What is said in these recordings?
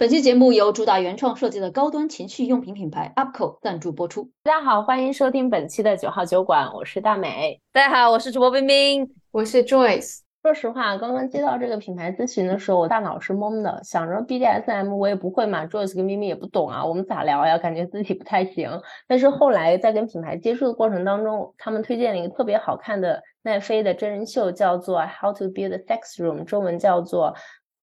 本期节目由主打原创设计的高端情趣用品品牌 UPCO 赞助播出。大家好，欢迎收听本期的九号酒馆，我是大美。大家好，我是主播冰冰，我是 Joyce。说实话，刚刚接到这个品牌咨询的时候，我大脑是懵的，想着 BDSM 我也不会嘛，Joyce 跟冰冰也不懂啊，我们咋聊呀？感觉自己不太行。但是后来在跟品牌接触的过程当中，他们推荐了一个特别好看的奈飞的真人秀，叫做 How to Build a Sex Room，中文叫做。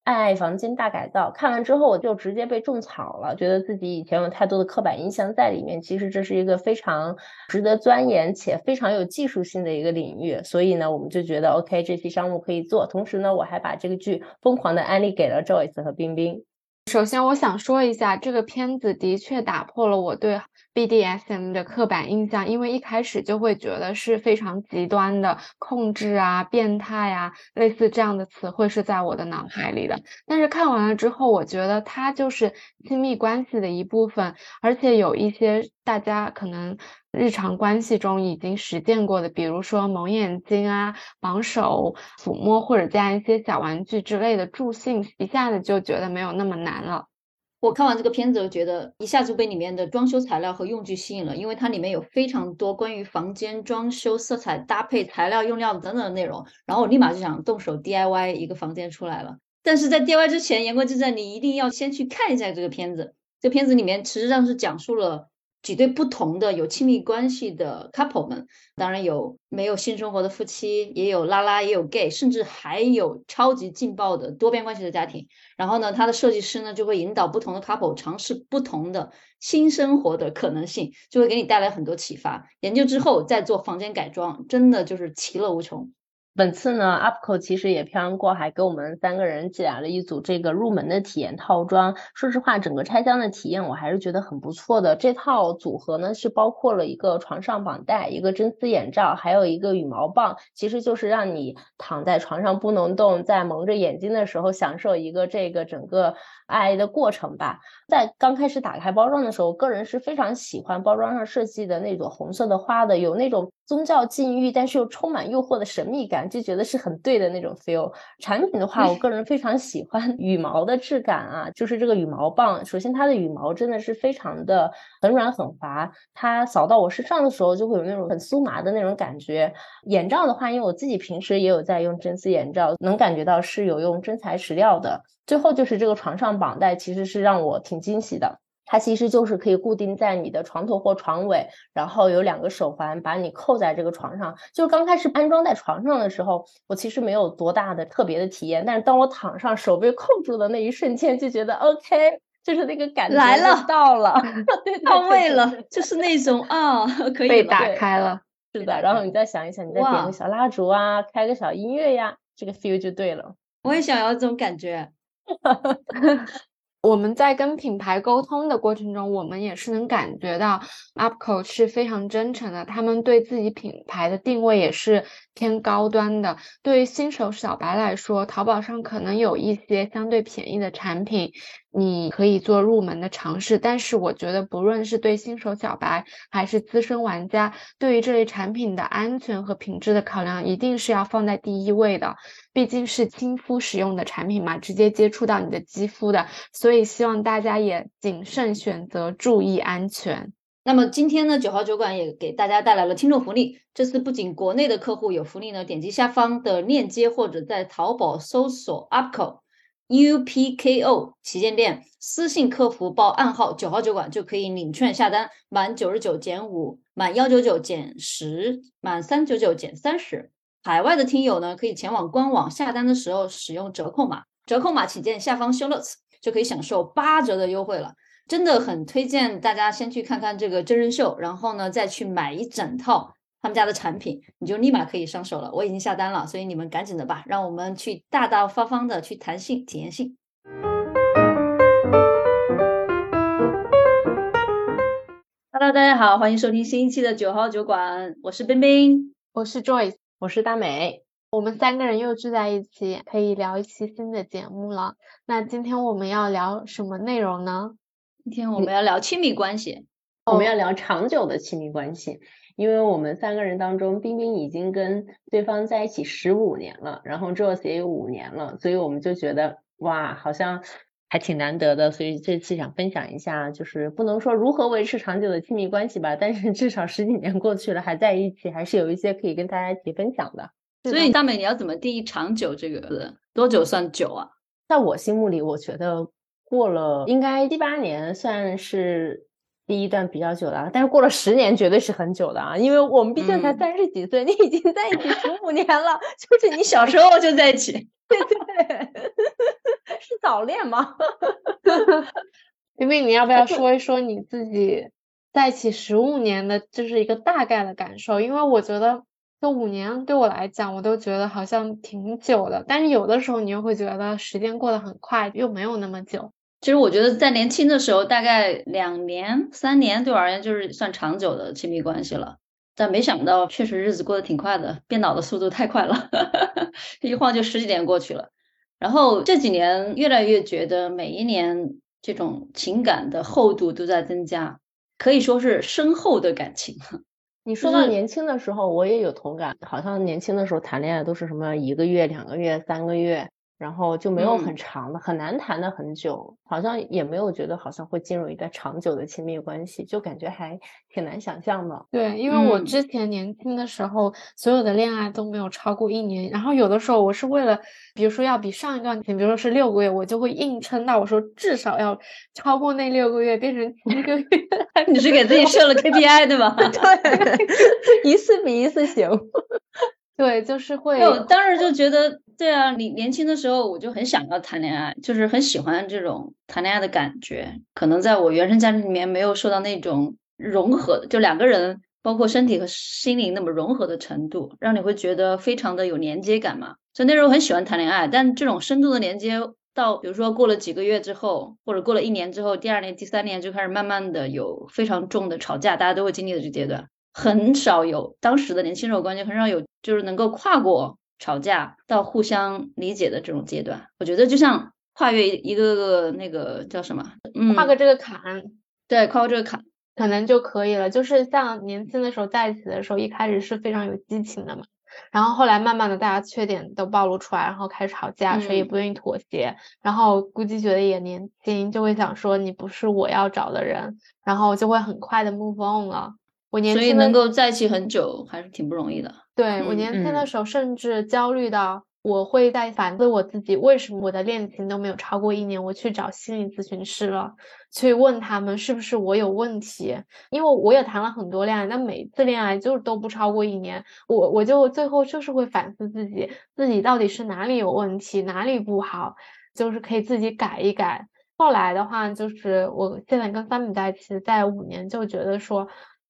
爱爱房间大改造，看完之后我就直接被种草了，觉得自己以前有太多的刻板印象在里面。其实这是一个非常值得钻研且非常有技术性的一个领域，所以呢，我们就觉得 OK，这期商务可以做。同时呢，我还把这个剧疯狂的安利给了 Joyce 和冰冰。首先，我想说一下，这个片子的确打破了我对 BDSM 的刻板印象，因为一开始就会觉得是非常极端的控制啊、变态啊，类似这样的词汇是在我的脑海里的。但是看完了之后，我觉得它就是亲密关系的一部分，而且有一些大家可能。日常关系中已经实践过的，比如说蒙眼睛啊、绑手、抚摸或者加一些小玩具之类的助兴，一下子就觉得没有那么难了。我看完这个片子，我觉得一下就被里面的装修材料和用具吸引了，因为它里面有非常多关于房间装修、色彩搭配、材料用料等等的内容，然后我立马就想动手 DIY 一个房间出来了。但是在 DIY 之前，言归正传，你一定要先去看一下这个片子。这片子里面实际上是讲述了。几对不同的有亲密关系的 couple 们，当然有没有性生活的夫妻，也有拉拉，也有 gay，甚至还有超级劲爆的多边关系的家庭。然后呢，他的设计师呢就会引导不同的 couple 尝试不同的新生活的可能性，就会给你带来很多启发。研究之后再做房间改装，真的就是其乐无穷。本次呢，UPCO 其实也漂洋过海给我们三个人寄来了一组这个入门的体验套装。说实话，整个拆箱的体验我还是觉得很不错的。这套组合呢是包括了一个床上绑带、一个真丝眼罩，还有一个羽毛棒，其实就是让你躺在床上不能动，在蒙着眼睛的时候享受一个这个整个爱的过程吧。在刚开始打开包装的时候，个人是非常喜欢包装上设计的那朵红色的花的，有那种宗教禁欲但是又充满诱惑的神秘感。就觉得是很对的那种 feel。产品的话，我个人非常喜欢 羽毛的质感啊，就是这个羽毛棒。首先，它的羽毛真的是非常的很软很滑，它扫到我身上的时候就会有那种很酥麻的那种感觉。眼罩的话，因为我自己平时也有在用真丝眼罩，能感觉到是有用真材实料的。最后就是这个床上绑带，其实是让我挺惊喜的。它其实就是可以固定在你的床头或床尾，然后有两个手环把你扣在这个床上。就是刚开始安装在床上的时候，我其实没有多大的特别的体验，但是当我躺上手被扣住的那一瞬间，就觉得 OK，就是那个感觉来了，到了，到位了，就是那种啊，可以被打开了，是的。然后你再想一想，你再点个小蜡烛啊，开个小音乐呀，这个 feel 就对了。我也想要这种感觉。我们在跟品牌沟通的过程中，我们也是能感觉到 UPCO 是非常真诚的，他们对自己品牌的定位也是偏高端的。对于新手小白来说，淘宝上可能有一些相对便宜的产品。你可以做入门的尝试，但是我觉得不论是对新手小白还是资深玩家，对于这类产品的安全和品质的考量一定是要放在第一位的。毕竟是亲肤使用的产品嘛，直接接触到你的肌肤的，所以希望大家也谨慎选择，注意安全。那么今天呢，九号酒馆也给大家带来了听众福利。这次不仅国内的客户有福利呢，点击下方的链接或者在淘宝搜索 UPCO。UPKO 旗舰店私信客服报暗号九号酒馆就可以领券下单，满九十九减五，满幺九九减十，满三九九减三十。海外的听友呢，可以前往官网下单的时候使用折扣码，折扣码请见下方 show notes，就可以享受八折的优惠了。真的很推荐大家先去看看这个真人秀，然后呢再去买一整套。他们家的产品，你就立马可以上手了。我已经下单了，所以你们赶紧的吧，让我们去大大方方的去谈性、体验性。Hello，大家好，欢迎收听新一期的九号酒馆，我是冰冰，我是 Joyce，我是大美，我们三个人又聚在一起，可以聊一期新的节目了。那今天我们要聊什么内容呢？今天我们要聊亲密关系，我们要聊长久的亲密关系。因为我们三个人当中，冰冰已经跟对方在一起十五年了，然后 Joyce 也有五年了，所以我们就觉得哇，好像还挺难得的，所以这次想分享一下，就是不能说如何维持长久的亲密关系吧，但是至少十几年过去了还在一起，还是有一些可以跟大家一起分享的。所以大美，你要怎么定义长久这个字？多久算久啊？在我心目里，我觉得过了应该七八年算是第一段比较久的，但是过了十年绝对是很久的啊，因为我们毕竟才三十几岁，你已经在一起十五年了，就是你小时候就在一起，对 对，是早恋吗？冰冰，你要不要说一说你自己在一起十五年的，就是一个大概的感受？因为我觉得。这五年对我来讲，我都觉得好像挺久的，但是有的时候你又会觉得时间过得很快，又没有那么久。其实我觉得在年轻的时候，大概两年、三年对我而言就是算长久的亲密关系了。但没想到，确实日子过得挺快的，变老的速度太快了，一晃就十几年过去了。然后这几年越来越觉得，每一年这种情感的厚度都在增加，可以说是深厚的感情。你说到年轻的时候，我也有同感，好像年轻的时候谈恋爱都是什么一个月、两个月、三个月。然后就没有很长的，很难谈的很久，好像也没有觉得好像会进入一段长久的亲密关系，就感觉还挺难想象的。对，因为我之前年轻的时候，所有的恋爱都没有超过一年，然后有的时候我是为了，比如说要比上一段，比如说是六个月，我就会硬撑到我说至少要超过那六个月，变成一个月。你是给自己设了 KPI 对吧？对，一次比一次行。对，就是会。我当时就觉得，对啊，你年轻的时候我就很想要谈恋爱，就是很喜欢这种谈恋爱的感觉。可能在我原生家庭里面没有受到那种融合，就两个人包括身体和心灵那么融合的程度，让你会觉得非常的有连接感嘛。所以那时候很喜欢谈恋爱，但这种深度的连接，到比如说过了几个月之后，或者过了一年之后，第二年、第三年就开始慢慢的有非常重的吵架，大家都会经历的这阶段。很少有当时的年轻人关系，很少有就是能够跨过吵架到互相理解的这种阶段。我觉得就像跨越一个个那个叫什么，跨过这个坎，对，跨过这个坎可能就可以了。就是像年轻的时候在一起的时候，一开始是非常有激情的嘛，然后后来慢慢的大家缺点都暴露出来，然后开始吵架，谁也不愿意妥协，然后估计觉得也年轻，就会想说你不是我要找的人，然后就会很快的 move on 了。我年轻，所以能够在一起很久还是挺不容易的。对我年轻的时候，甚至焦虑到我会在反思我自己，为什么我的恋情都没有超过一年？我去找心理咨询师了，去问他们是不是我有问题？因为我也谈了很多恋爱，但每次恋爱就都不超过一年。我我就最后就是会反思自己，自己到底是哪里有问题，哪里不好，就是可以自己改一改。后来的话，就是我现在跟三米在一起，在五年就觉得说。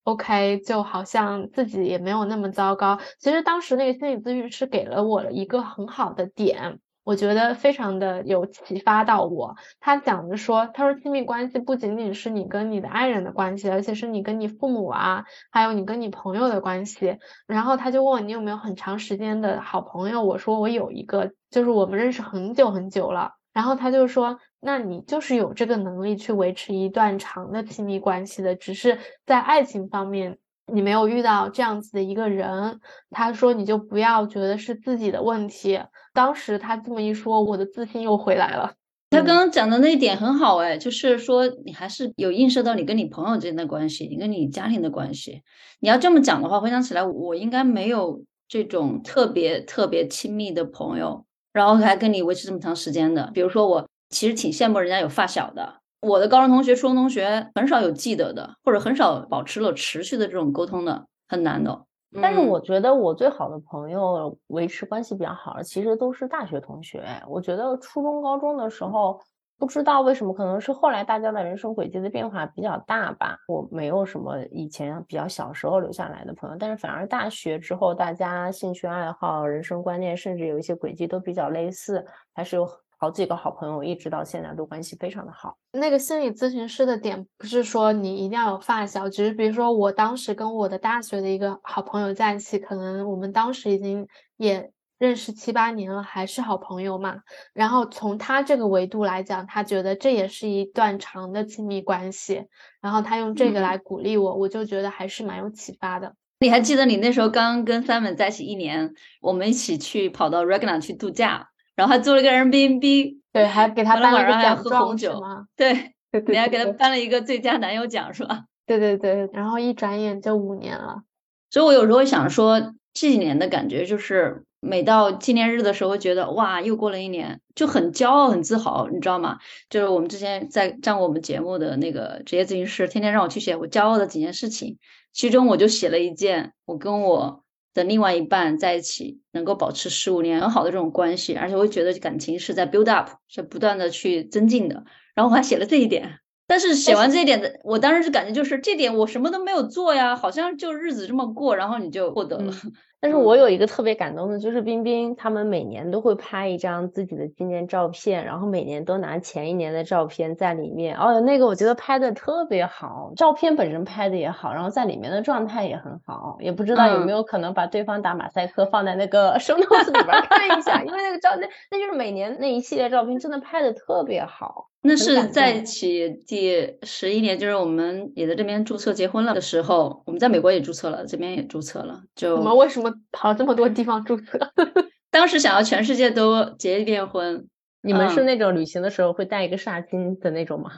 OK，就好像自己也没有那么糟糕。其实当时那个心理咨询师给了我一个很好的点，我觉得非常的有启发到我。他讲的说，他说亲密关系不仅仅是你跟你的爱人的关系，而且是你跟你父母啊，还有你跟你朋友的关系。然后他就问我你有没有很长时间的好朋友，我说我有一个，就是我们认识很久很久了。然后他就说。那你就是有这个能力去维持一段长的亲密关系的，只是在爱情方面你没有遇到这样子的一个人。他说你就不要觉得是自己的问题。当时他这么一说，我的自信又回来了。他刚刚讲的那一点很好哎，就是说你还是有映射到你跟你朋友之间的关系，你跟你家庭的关系。你要这么讲的话，回想起来我应该没有这种特别特别亲密的朋友，然后还跟你维持这么长时间的。比如说我。其实挺羡慕人家有发小的。我的高中同学、初中同学很少有记得的，或者很少保持了持续的这种沟通的，很难的。但是我觉得我最好的朋友维持关系比较好的，其实都是大学同学。我觉得初中、高中的时候，不知道为什么，可能是后来大家的人生轨迹的变化比较大吧。我没有什么以前比较小时候留下来的朋友，但是反而大学之后，大家兴趣爱好、人生观念，甚至有一些轨迹都比较类似，还是有。好几个好朋友，一直到现在都关系非常的好。那个心理咨询师的点不是说你一定要有发小，只是比如说我当时跟我的大学的一个好朋友在一起，可能我们当时已经也认识七八年了，还是好朋友嘛。然后从他这个维度来讲，他觉得这也是一段长的亲密关系，然后他用这个来鼓励我，我就觉得还是蛮有启发的。你还记得你那时候刚跟 Simon 在一起一年，我们一起去跑到 Regna 去度假。然后还租了个人 B N B，对，还给他颁了个晚上还要奖状喝红酒是吗？对，对对你还给他颁了一个最佳男友奖是吧？对对对，然后一转眼就五年了。所以我有时候想说，这几年的感觉就是，每到纪念日的时候，觉得哇，又过了一年，就很骄傲、很自豪，你知道吗？就是我们之前在上过我们节目的那个职业咨询师，天天让我去写我骄傲的几件事情，其中我就写了一件，我跟我的另外一半在一起能够保持十五年很好的这种关系，而且我会觉得感情是在 build up，是不断的去增进的。然后我还写了这一点，但是写完这一点的，我当时就感觉就是这点我什么都没有做呀，好像就日子这么过，然后你就获得了。但是我有一个特别感动的，就是冰冰他们每年都会拍一张自己的纪念照片，然后每年都拿前一年的照片在里面。哦，那个我觉得拍的特别好，照片本身拍的也好，然后在里面的状态也很好。也不知道有没有可能把对方打马赛克放在那个 show notes 里边看一下，因为那个照那那就是每年那一系列照片真的拍的特别好。那是在一起第十一年，就是我们也在这边注册结婚了的时候，我们在美国也注册了，这边也注册了。就我们为什么跑这么多地方注册？当时想要全世界都结一遍婚，你们是嗯那种旅行的时候会带一个纱巾的那种吗？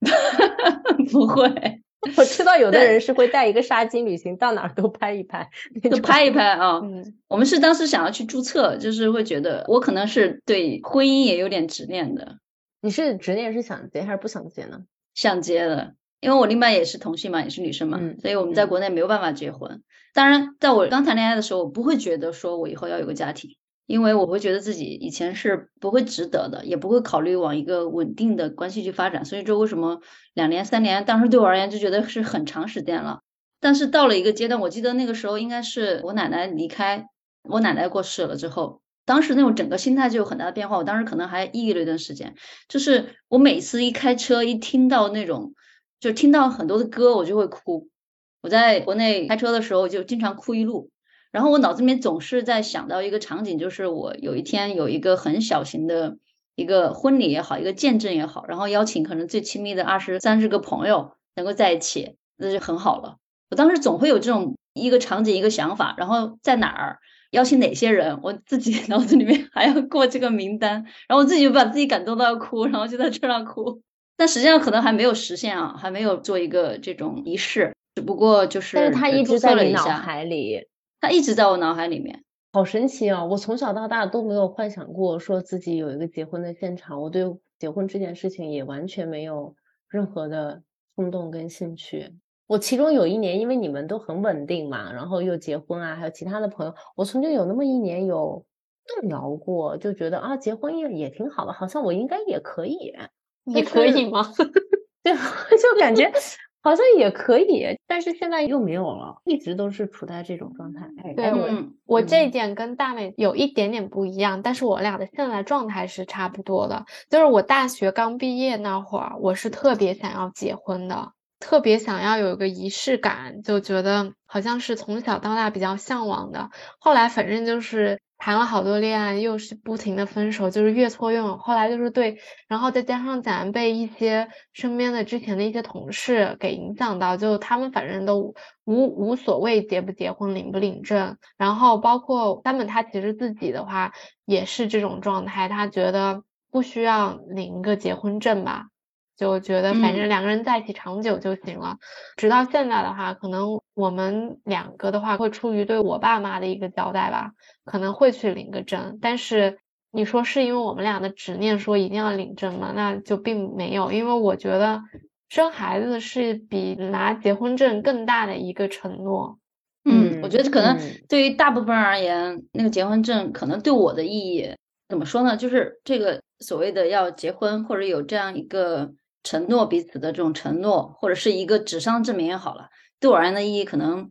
不会，我知道有的人是会带一个纱巾旅行，到哪儿都拍一拍，那种就拍一拍啊。嗯，我们是当时想要去注册，就是会觉得我可能是对婚姻也有点执念的，你是执念是想结还是不想结呢？想结的。因为我另外也是同性嘛，也是女生嘛，嗯所以我们在嗯国内没有办法结婚。当然，在我刚谈恋爱的时候，我不会觉得说我以后要有个家庭，因为我会觉得自己以前是不会值得的，也不会考虑往一个稳定的关系去发展。所以说，为什么两年、三年，当时对我而言就觉得是很长时间了。但是到了一个阶段，我记得那个时候应该是我奶奶离开，我奶奶过世了之后，当时那种整个心态就有很大的变化。我当时可能还抑郁了一段时间，就是我每次一开车一听到那种，就听到很多的歌，我就会哭。我在国内开车的时候就经常哭一路，然后我脑子里面总是在想到一个场景，就是我有一天有一个很小型的一个婚礼也好，一个见证也好，然后邀请可能最亲密的二十三十个朋友能够在一起，那就很好了。我当时总会有这种一个场景一个想法，然后在哪儿邀请哪些人，我自己 脑子里面还要过这个名单，然后我自己就把自己感动到哭，然后就在车上哭。但实际上可能还没有实现啊，还没有做一个这种仪式，只不过就是但是他一直在你脑海里，他一直在我脑海里面。好神奇啊！我从小到大都没有幻想过说自己有一个结婚的现场，我对结婚这件事情也完全没有任何的冲动跟兴趣。我其中有一年，因为你们都很稳定嘛，然后又结婚啊，还有其他的朋友，我曾经有那么一年有动摇过，就觉得啊，结婚也也挺好的，好像我应该也可以。也可以吗？对，就感觉好像也可以，但是现在又没有了，一直都是处在这种状态。哎，对我这一嗯点跟大美有一点点不一样，但是我俩的现在状态是差不多的。就是我大学刚毕业那会儿，我是特别想要结婚的，特别想要有一个仪式感，就觉得好像是从小到大比较向往的。后来反正就是谈了好多恋爱，又是不停的分手，就是越挫越勇。后来就是对，然后再加上咱被一些身边的之前的一些同事给影响到，就他们反正都无无所谓结不结婚、领不领证，然后包括他们他其实自己的话也是这种状态，他觉得不需要领一个结婚证吧。就觉得反正嗯两个人在一起长久就行了。直到现在的话，可能我们两个的话会出于对我爸妈的一个交代吧，可能会去领个证。但是你说是因为我们俩的执念说一定要领证吗？那就并没有，因为我觉得生孩子是比拿结婚证更大的一个承诺。嗯，我觉得可能嗯对于大部分人而言，那个结婚证可能对我的意义怎么说呢？就是这个所谓的要结婚或者有这样一个承诺彼此的这种承诺，或者是一个纸上证明也好了，对我而言的意义可能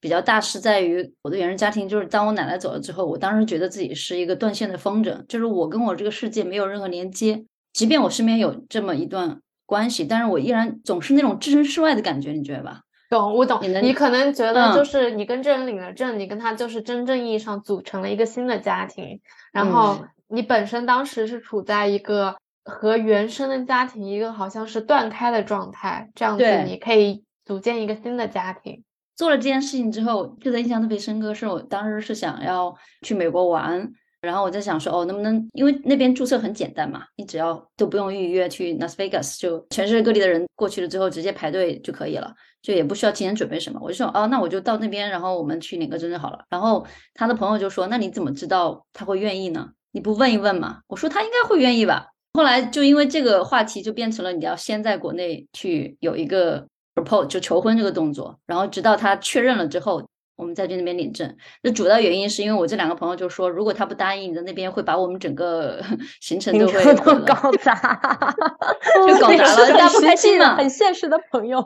比较大，是在于我的原生家庭。就是当我奶奶走了之后，我当时觉得自己是一个断线的风筝，就是我跟我这个世界没有任何连接，即便我身边有这么一段关系，但是我依然总是那种置身事外的感觉，你觉得吧？懂，我懂。你能你可能觉得就嗯是你跟这人领了证，你跟他就是真正意义上组成了一个新的家庭，然后嗯你本身当时是处在一个和原生的家庭一个好像是断开的状态，这样子你可以组建一个新的家庭。做了这件事情之后，记得印象特别深刻，是我当时是想要去美国玩，然后我在想说，哦，能不能因为那边注册很简单嘛，你只要都不用预约去 Las Vegas，就全世界各地的人过去了之后直接排队就可以了，就也不需要提前准备什么。我就说，哦，那我就到那边，然后我们去领个证就好了。然后他的朋友就说，那你怎么知道他会愿意呢？你不问一问吗？我说他应该会愿意吧。后来就因为这个话题，就变成了你要先在国内去有一个 propose 就求婚这个动作，然后直到他确认了之后。我们再去那边领证，那主要原因是因为我这两个朋友就说，如果他不答应，你在那边会把我们整个 行程都会搞砸，就搞砸了，大家不开心嘛。很现实的朋友。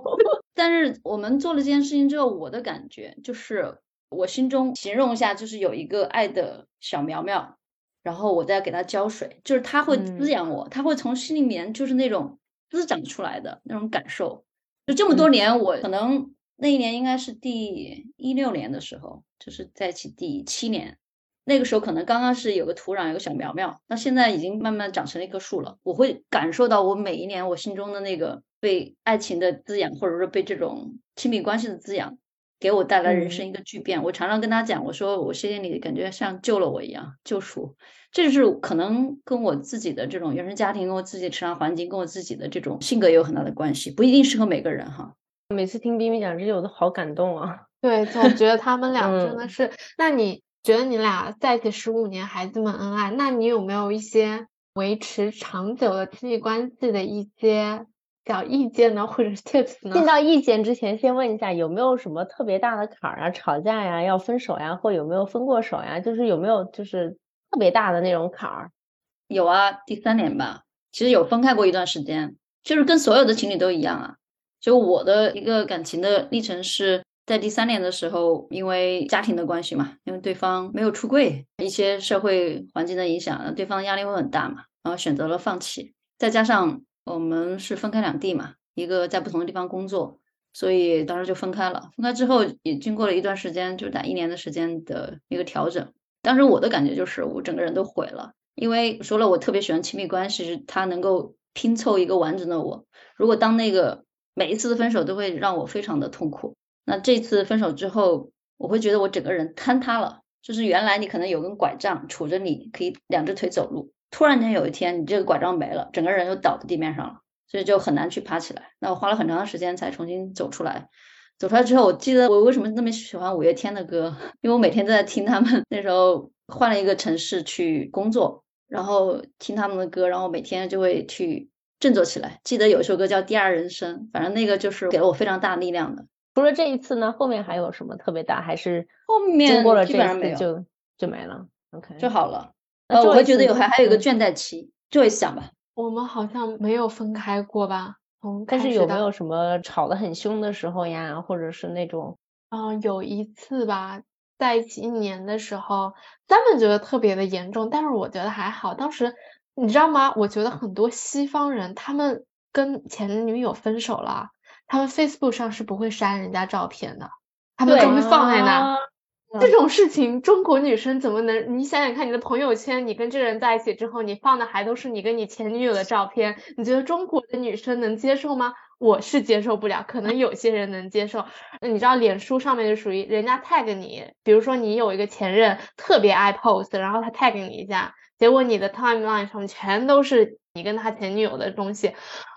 但是我们做了这件事情之后，我的感觉就是，我心中形容一下，就是有一个爱的小苗苗，然后我再给它浇水，就是它会滋养我，它会从心里面就是那种滋长出来的那种感受。就这么多年，我可能。那一年应该是第一六年的时候，就是在一起第七年，那个时候可能刚刚是有个土壤，有个小苗苗，那现在已经慢慢长成了一棵树了。我会感受到我每一年我心中的那个被爱情的滋养，或者说被这种亲密关系的滋养，给我带来人生一个巨变。我常常跟他讲，我说我谢谢你，感觉像救了我一样，救赎。这就是可能跟我自己的这种原生家庭，跟我自己的成长环境，跟我自己的这种性格也有很大的关系，不一定适合每个人哈。每次听冰冰讲这些，我都好感动啊！对，总觉得他们俩真的是。那你觉得你俩在一起十五年，还这么恩爱，那你有没有一些维持长久的亲密关系的一些小意见呢，或者是 tips 呢？进到意见之前，先问一下有没有什么特别大的坎儿啊？吵架呀，要分手呀，或有没有分过手呀？就是有没有就是特别大的那种坎儿？有啊，第三年吧，其实有分开过一段时间，就是跟所有的情侣都一样啊。就我的一个感情的历程是在第三年的时候，因为家庭的关系嘛，因为对方没有出柜，一些社会环境的影响，对方压力会很大嘛，然后选择了放弃。再加上我们是分开两地嘛，一个在不同的地方工作，所以当时就分开了。分开之后也经过了一段时间，就是打一年的时间的一个调整。当时我的感觉就是我整个人都毁了，因为说了我特别喜欢亲密关系，是它能够拼凑一个完整的我。如果当那个每一次的分手都会让我非常的痛苦。那这次分手之后，我会觉得我整个人坍塌了。就是原来你可能有根拐杖杵着你，可以两只腿走路，突然间有一天你这个拐杖没了，整个人就倒在地面上了，所以就很难去爬起来。那我花了很长的时间才重新走出来。走出来之后，我记得我为什么那么喜欢五月天的歌，因为我每天都在听他们。那时候换了一个城市去工作，然后听他们的歌，然后每天就会去。振作起来！记得有一首歌叫《第二人生》，反正那个就是给了我非常大力量的。除了这一次呢，后面还有什么特别大？还是后面过了这次就就没了？OK，就好了。呃，我会觉得有还还有一个倦怠期，就会想吧。我们好像没有分开过吧？但是有没有什么吵得很凶的时候呀？或者是那种……嗯，有一次吧，在一起一年的时候，他们觉得特别的严重，但是我觉得还好。当时。你知道吗？我觉得很多西方人，他们跟前女友分手了，他们 Facebook 上是不会删人家照片的，他们都会放在那。这种事情，中国女生怎么能？你想想看，你的朋友圈，你跟这人在一起之后，你放的还都是你跟你前女友的照片，你觉得中国的女生能接受吗？我是接受不了，可能有些人能接受。你知道，脸书上面就属于人家 tag 你，比如说你有一个前任特别爱 post，然后他 tag 你一下。结果你的 timeline 上面全都是你跟他前女友的东西，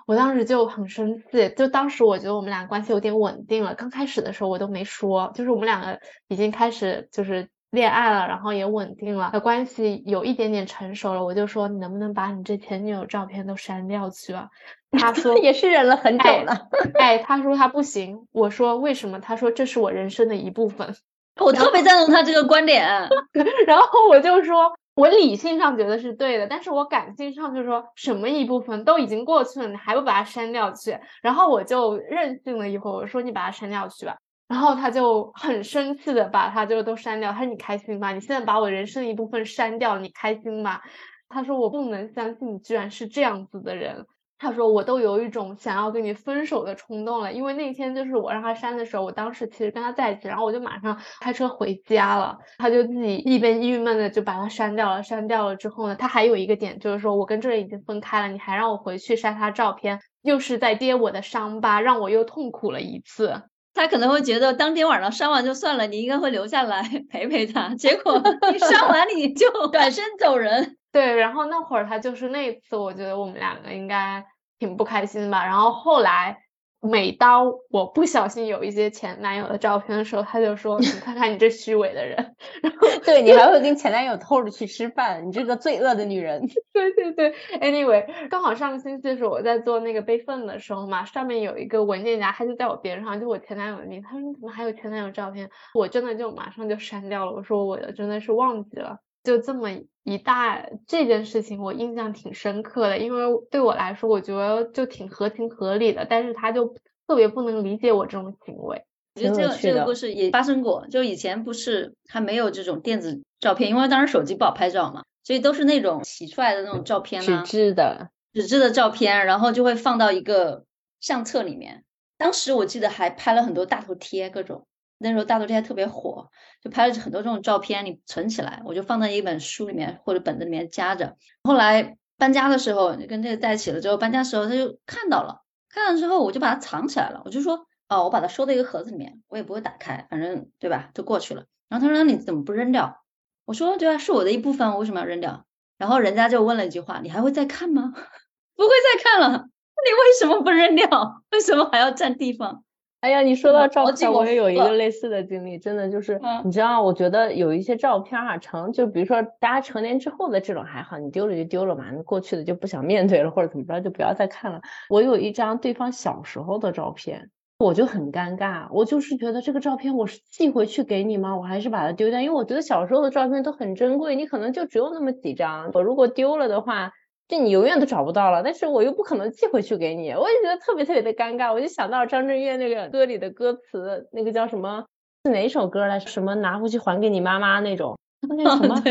我当时就很生气。就当时我觉得我们俩关系有点稳定了，刚开始的时候我都没说，就是我们两个已经开始就是恋爱了，然后也稳定了，关系有一点点成熟了，我就说你能不能把你这前女友照片都删掉去啊？他说 也是忍了很久了，哎，他说他不行，我说为什么？他说这是我人生的一部分，我特别赞同他这个观点，然后我就说。我理性上觉得是对的，但是我感性上就说什么一部分都已经过去了，你还不把它删掉去？然后我就任性了一会儿，我说你把它删掉去吧。然后他就很生气的把它就都删掉。他说你开心吗？你现在把我人生一部分删掉，你开心吗？他说我不能相信你居然是这样子的人。他说我都有一种想要跟你分手的冲动了，因为那天就是我让他删的时候，我当时其实跟他在一起，然后我就马上开车回家了，他就自己一边郁闷的就把他删掉了。删掉了之后呢，他还有一个点就是说我跟这人已经分开了，你还让我回去删他照片，又是在揭我的伤疤，让我又痛苦了一次。他可能会觉得当天晚上删完就算了，你应该会留下来 陪陪他。结果 一删完你就 转身走人。对，然后那会儿他就是那一次，我觉得我们两个应该挺不开心吧。然后后来。每当我不小心有一些前男友的照片的时候，他就说：“你看看你这虚伪的人。”然后 对你还会跟 前男友偷着去吃饭，你这个罪恶的女人。对对对，Anyway，刚好上个星期的时候我在做那个备份的时候嘛，上面有一个文件夹，他就在我边上，就我前男友的名。他说：“你怎么还有前男友照片？”我真的就马上就删掉了。我说：“我的真的是忘记了。”就这么一大这件事情，我印象挺深刻的，因为对我来说，我觉得就挺合情合理的，但是他就特别不能理解我这种行为。我觉得这个这个故事也发生过，就以前不是还没有这种电子照片，因为当时手机不好拍照嘛，所以都是那种洗出来的那种照片纸质的纸质的照片，然后就会放到一个相册里面。当时我记得还拍了很多大头贴，各种。那时候大头贴还特别火，就拍了很多这种照片，你存起来，我就放在一本书里面或者本子里面夹着。后来搬家的时候，跟这个在一起了之后，搬家的时候他就看到了，看到之后我就把它藏起来了，我就说，哦，我把它收在一个盒子里面，我也不会打开，反正对吧，就过去了。然后他说，那你怎么不扔掉？我说，对啊，是我的一部分，我为什么要扔掉？然后人家就问了一句话，你还会再看吗？不会再看了，那你为什么不扔掉？为什么还要占地方？哎呀，你说到照片，我也有一个类似的经历，真的就是，你知道，我觉得有一些照片啊，成就比如说大家成年之后的这种还好，你丢了就丢了嘛，过去的就不想面对了或者怎么着，就不要再看了。我有一张对方小时候的照片，我就很尴尬，我就是觉得这个照片我是寄回去给你吗？我还是把它丢掉？因为我觉得小时候的照片都很珍贵，你可能就只有那么几张，我如果丢了的话。这你永远都找不到了，但是我又不可能寄回去给你，我也觉得特别特别的尴尬。我就想到张震岳那个歌里的歌词，那个叫什么？是哪首歌来？什么拿回去还给你妈妈那种？那什么？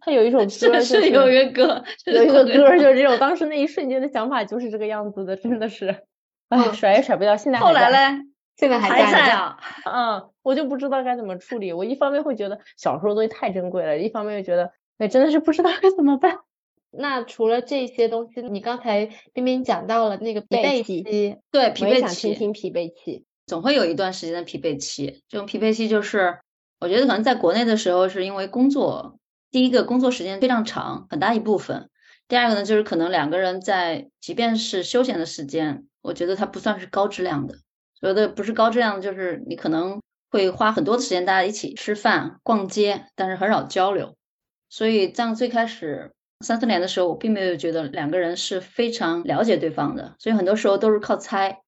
他有一首 歌，是有一个歌，有一个歌就是这种。当时那一瞬间的想法就是这个样子的，真的是，哎，甩也甩不掉。现在后来嘞，现在还在啊。嗯，我就不知道该怎么处理。我一方面会觉得小时候东西太珍贵了，一方面又觉得，哎，真的是不知道该怎么办。那除了这些东西，你刚才冰冰讲到了那个疲惫期，对疲惫期，听听疲惫期，总会有一段时间的疲惫期。这种疲惫期就是，我觉得可能在国内的时候是因为工作，第一个工作时间非常长，很大一部分；第二个呢，就是可能两个人在即便是休闲的时间，我觉得它不算是高质量的。觉得不是高质量，就是你可能会花很多的时间大家一起吃饭、逛街，但是很少交流。所以这样最开始。三四年的时候，我并没有觉得两个人是非常了解对方的，所以很多时候都是靠猜。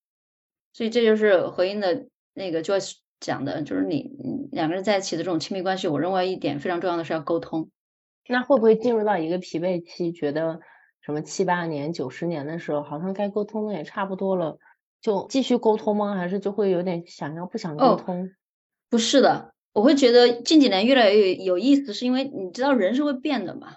所以这就是回应的那个 Joyce 讲的，就是你两个人在一起的这种亲密关系，我认为一点非常重要的是要沟通。那会不会进入到一个疲惫期，觉得什么七八年、九十年的时候，好像该沟通的也差不多了，就继续沟通吗？还是就会有点想要不想沟通？不是的，我会觉得近几年越来越有意思，是因为你知道人是会变的嘛。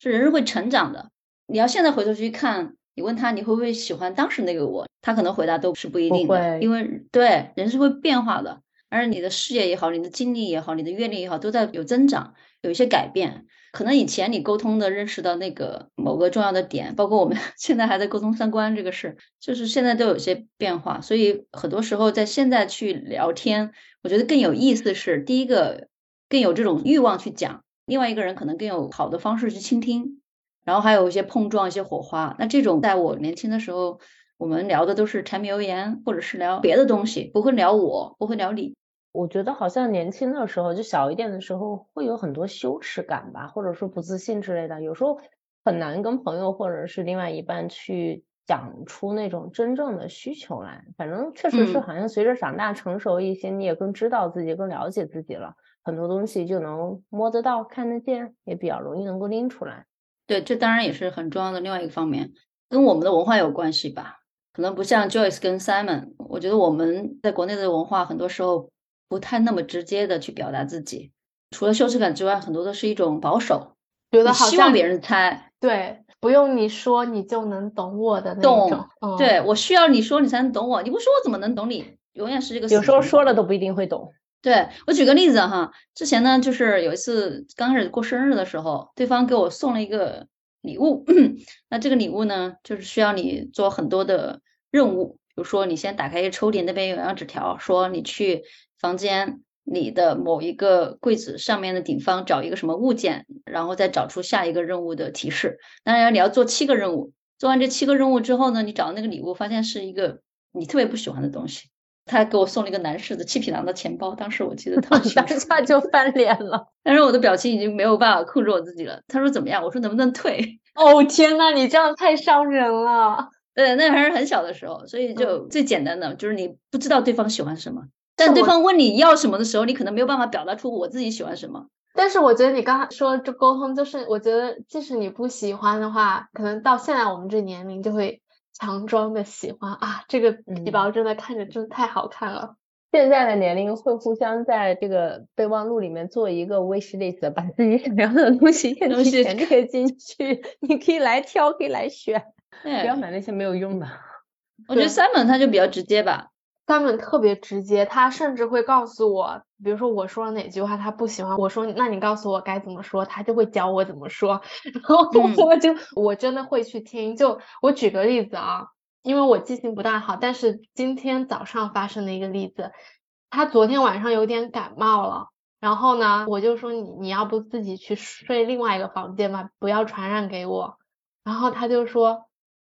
是人是会成长的，你要现在回头去看，你问他你会不会喜欢当时那个我，他可能回答都是不一定的，因为对人是会变化的，而你的事业也好，你的经历也好，你的阅历也好，都在有增长，有一些改变。可能以前你沟通的认识到那个某个重要的点，包括我们 现在还在沟通三观这个事，就是现在都有些变化，所以很多时候在现在去聊天，我觉得更有意思是第一个更有这种欲望去讲。另外一个人可能更有好的方式去倾听，然后还有一些碰撞、一些火花。那这种在我年轻的时候，我们聊的都是柴米油盐，或者是聊别的东西，不会聊我，不会聊你。我觉得好像年轻的时候，就小一点的时候，会有很多羞耻感吧，或者说不自信之类的。有时候很难跟朋友或者是另外一半去讲出那种真正的需求来。反正确实是，好像随着长大成熟一些，你也更知道自己，更了解自己了。很多东西就能摸得到、看得见，也比较容易能够拎出来。对，这当然也是很重要的另外一个方面，跟我们的文化有关系吧？可能不像 Joyce 跟 Simon，我觉得我们在国内的文化很多时候不太那么直接的去表达自己，除了羞耻感之外，很多都是一种保守，觉得好希望别人猜。对，不用你说你就能懂我的那种。对我需要你说你才能懂我，你不说我怎么能懂你？永远是这个。有时候说了都不一定会懂。对我举个例子哈，之前呢，就是有一次刚开始过生日的时候，对方给我送了一个礼物，那这个礼物呢，就是需要你做很多的任务，比如说你先打开一个抽屉，那边有张纸条，说你去房间里的某一个柜子上面的顶方找一个什么物件，然后再找出下一个任务的提示。当然你要做七个任务，做完这七个任务之后呢，你找到那个礼物，发现是一个你特别不喜欢的东西。他给我送了一个男士的七匹狼的钱包，当时我记得特别清 楚，当下就翻脸了。但是我的表情已经没有办法控制我自己了。他说怎么样？我说能不能退？哦天呐，你这样太伤人了。对，那还是很小的时候，所以就最简单的就是你不知道对方喜欢什么，但对方问你要什么的时候，你可能没有办法表达出我自己喜欢什么。但是我觉得你刚才说这沟通，就是我觉得即使你不喜欢的话，可能到现在我们这年龄就会强装的喜欢啊，这个皮包真的看着真的太好看了。现在的年龄会互相在这个备忘录里面做一个 wish list，把自己想要的东西也提前列进去，你可以来挑，可以来选，不要买那些没有用的。我觉得 Simon 他就比较直接吧，Simon 特别直接，他甚至会告诉我，比如说我说了哪句话他不喜欢，我说那你告诉我该怎么说，他就会教我怎么说，然后我就 我真的会去听。就我举个例子啊。因为我记性不大好，但是今天早上发生的一个例子，他昨天晚上有点感冒了，然后呢，我就说你你要不自己去睡另外一个房间吧，不要传染给我。然后他就说，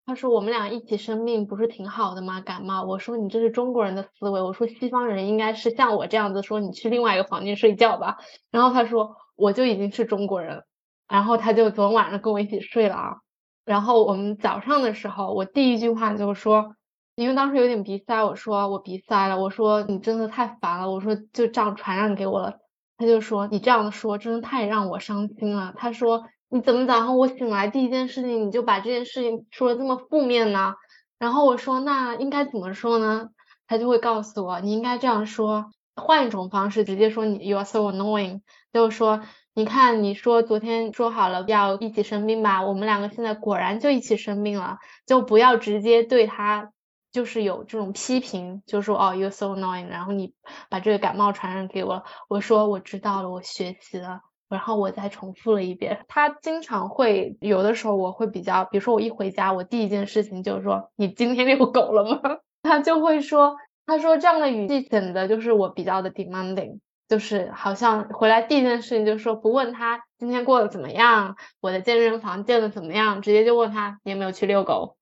他说我们俩一起生病不是挺好的吗？感冒，我说你这是中国人的思维，我说西方人应该是像我这样子说，你去另外一个房间睡觉吧。然后他说我就已经是中国人，然后他就昨晚上跟我一起睡了啊。然后我们早上的时候，我第一句话就是说，因为当时有点鼻塞，我说我鼻塞了，我说你真的太烦了，我说就这样传染给我了。他就说你这样说真的太让我伤心了。他说你怎么早上我醒来第一件事情你就把这件事情说的这么负面呢？然后我说那应该怎么说呢？他就会告诉我你应该这样说，换一种方式直接说你 you are so annoying，就是说。你看，你说昨天说好了要一起生病吧，我们两个现在果然就一起生病了，就不要直接对他就是有这种批评，就说哦 you are so annoying，然后你把这个感冒传染给我，我说我知道了，我学习了，然后我再重复了一遍。他经常会有的时候我会比较，比如说我一回家，我第一件事情就是说你今天遛狗了吗？他就会说，他说这样的语气显得就是我比较的 demanding。就是好像回来第一件事情就是说不问他今天过得怎么样，我的健身房建的怎么样，直接就问他你有没有去遛狗。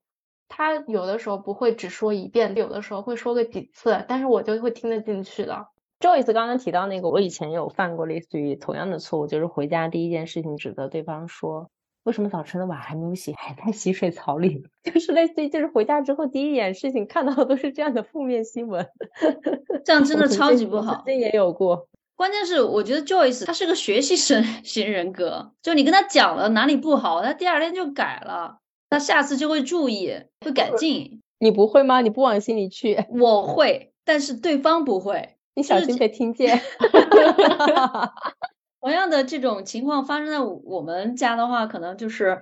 他有的时候不会只说一遍，有的时候会说个几次，但是我就会听得进去的。Joyce 刚刚提到那个，我以前有犯过类似于同样的错误，就是回家第一件事情指责对方说为什么早晨的碗还没有洗，还在洗水槽里，就是类似于就是回家之后第一眼事情看到的都是这样的负面新闻，这样真的超级不好。这也有过。关键是我觉得 Joyce 他是个学习型型人格，就你跟他讲了哪里不好，他第二天就改了，他下次就会注意，会改进。你不会吗？你不往心里去？我会，但是对方不会。你小心被听见。同样的这种情况发生在我们家的话，可能就是，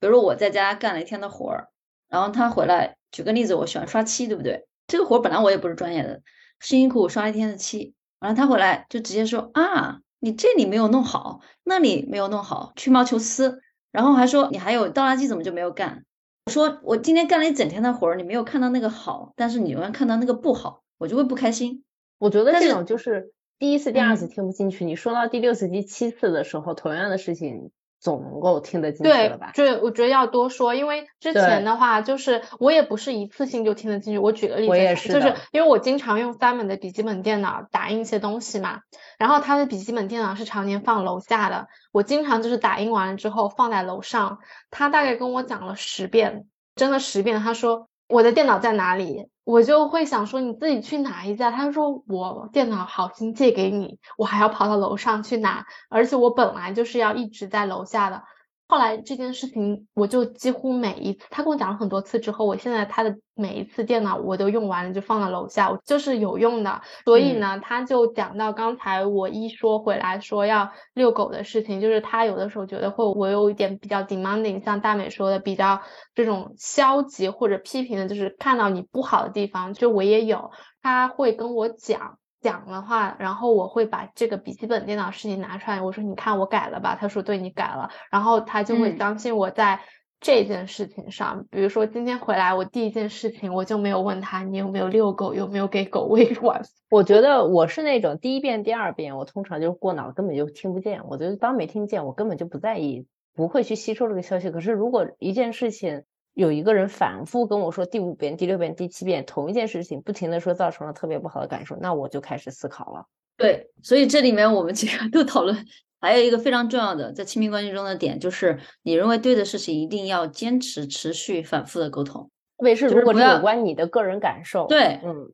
比如说我在家干了一天的活儿，然后他回来，举个例子，我喜欢刷漆，对不对？这个活本来我也不是专业的，辛辛苦苦刷一天的漆。然后他回来就直接说啊，你这里没有弄好，那里没有弄好，去毛求疵。然后还说你还有倒垃圾怎么就没有干？我说我今天干了一整天的活儿，你没有看到那个好，但是你永远看到那个不好，我就会不开心。我觉得这种就是第一次、第二次听不进去，你说到第六次、第七次的时候，同样的事情。总能够听得进去了吧？对，我觉得要多说，因为之前的话就是我也不是一次性就听得进去。我举个例子，就是因为我经常用 Simon 的笔记本电脑打印一些东西嘛，然后他的笔记本电脑是常年放楼下的，我经常就是打印完了之后放在楼上，他大概跟我讲了十遍，真的十遍，他说我的电脑在哪里？我就会想说你自己去拿一下，他说我电脑好心借给你，我还要跑到楼上去拿，而且我本来就是要一直在楼下的。后来这件事情，我就几乎每一次，他跟我讲了很多次之后，我现在他的每一次电脑我都用完了，就放在楼下，我就是有用的。所以呢，他就讲到刚才我一说回来说要遛狗的事情，就是他有的时候觉得会我有一点比较 demanding，像大美说的比较这种消极或者批评的，就是看到你不好的地方，就我也有，他会跟我讲。讲的话，然后我会把这个笔记本电脑事情拿出来，我说你看我改了吧，他说对你改了，然后他就会相信我在这件事情上，比如说今天回来，我第一件事情我就没有问他你有没有遛狗，有没有给狗喂 碗。我觉得我是那种第一遍、第二遍，我通常就是过脑，根本就听不见。我觉得当没听见，我根本就不在意，不会去吸收这个消息。可是如果一件事情有一个人反复跟我说第五遍、第六遍、第七遍同一件事情，不停的说，造成了特别不好的感受，那我就开始思考了。对，所以这里面我们几个都讨论。还有一个非常重要的在亲密关系中的点，就是你认为对的事情，一定要坚持、持续、反复的沟通。特别是如果是有关你的个人感受，对，嗯，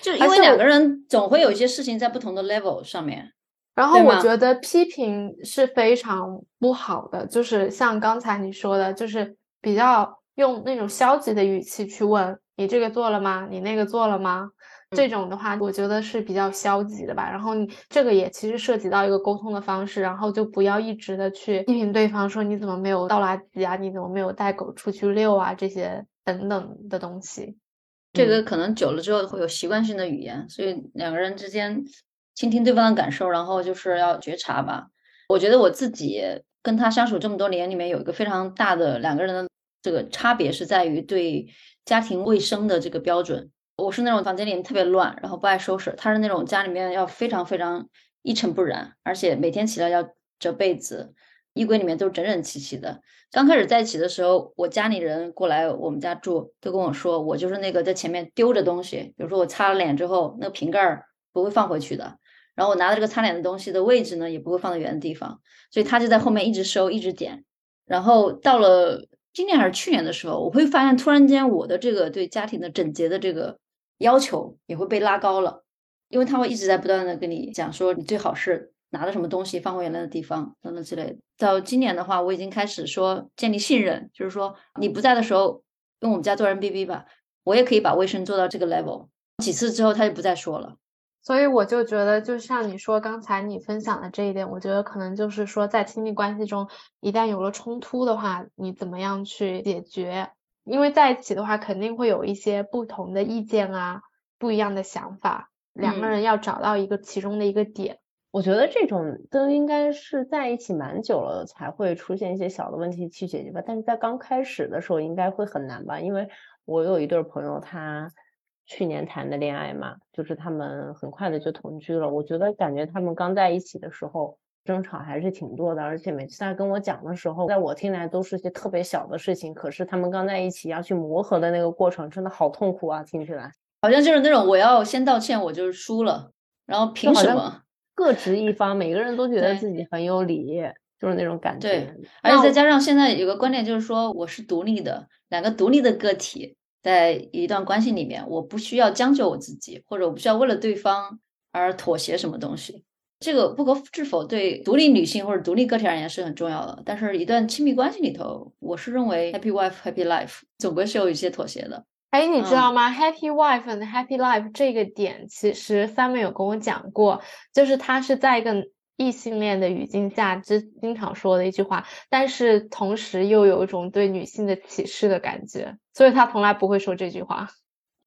就因为两个人总会有一些事情在不同的 level 上面。然后我觉得批评是非常不好的，就是像刚才你说的，就是比较用那种消极的语气去问你这个做了吗？你那个做了吗？这种的话，我觉得是比较消极的吧。然后你这个也其实涉及到一个沟通的方式，然后就不要一直的去批评对方，说你怎么没有倒垃圾啊？你怎么没有带狗出去遛啊？这些等等的东西。这个可能久了之后会有习惯性的语言，所以两个人之间倾听对方的感受，然后就是要觉察吧。我觉得我自己跟他相处这么多年里面，有一个非常大的两个人的这个差别是在于对家庭卫生的这个标准。我是那种房间里特别乱，然后不爱收拾。他是那种家里面要非常非常一尘不染，而且每天起来要折被子，衣柜里面都整整齐齐的。刚开始在一起的时候，我家里人过来我们家住，都跟我说，我就是那个在前面丢着东西，比如说我擦了脸之后，那个瓶盖不会放回去的。然后我拿的这个擦脸的东西的位置呢，也不会放在原的地方，所以他就在后面一直收，一直捡。然后到了今年还是去年的时候，我会发现突然间我的这个对家庭的整洁的这个。要求也会被拉高了，因为他会一直在不断的跟你讲说，你最好是拿着什么东西放回原来的地方等等之类的。到今年的话，我已经开始说建立信任，就是说你不在的时候，用我们家做人 B B 吧，我也可以把卫生做到这个 level。几次之后，他就不再说了。所以我就觉得，就像你说刚才你分享的这一点，我觉得可能就是说，在亲密关系中，一旦有了冲突的话，你怎么样去解决？因为在一起的话，肯定会有一些不同的意见啊，不一样的想法，两个人要找到一个其中的一个点。我觉得这种都应该是在一起蛮久了才会出现一些小的问题去解决吧。但是在刚开始的时候应该会很难吧？因为我有一对朋友，他去年谈的恋爱嘛，就是他们很快的就同居了。我觉得感觉他们刚在一起的时候。争吵还是挺多的，而且每次他跟我讲的时候，在我听来都是些特别小的事情。可是他们刚在一起要去磨合的那个过程，真的好痛苦啊！听起来好像就是那种我要先道歉，我就是输了，然后凭什么各执一方，每个人都觉得自己很有理，就是那种感觉。对，而且再加上现在有个观点就是说，我是独立的，两个独立的个体在一段关系里面，我不需要将就我自己，或者我不需要为了对方而妥协什么东西。这个不可置否，对独立女性或者独立个体而言是很重要的。但是，一段亲密关系里头，我是认为 happy wife happy life 总归是有一些妥协的。哎，你知道吗？happy wife and happy life 这个点，其实 Simon 有跟我讲过，就是他是在一个异性恋的语境下，之经常说的一句话，但是同时又有一种对女性的歧视的感觉，所以他从来不会说这句话。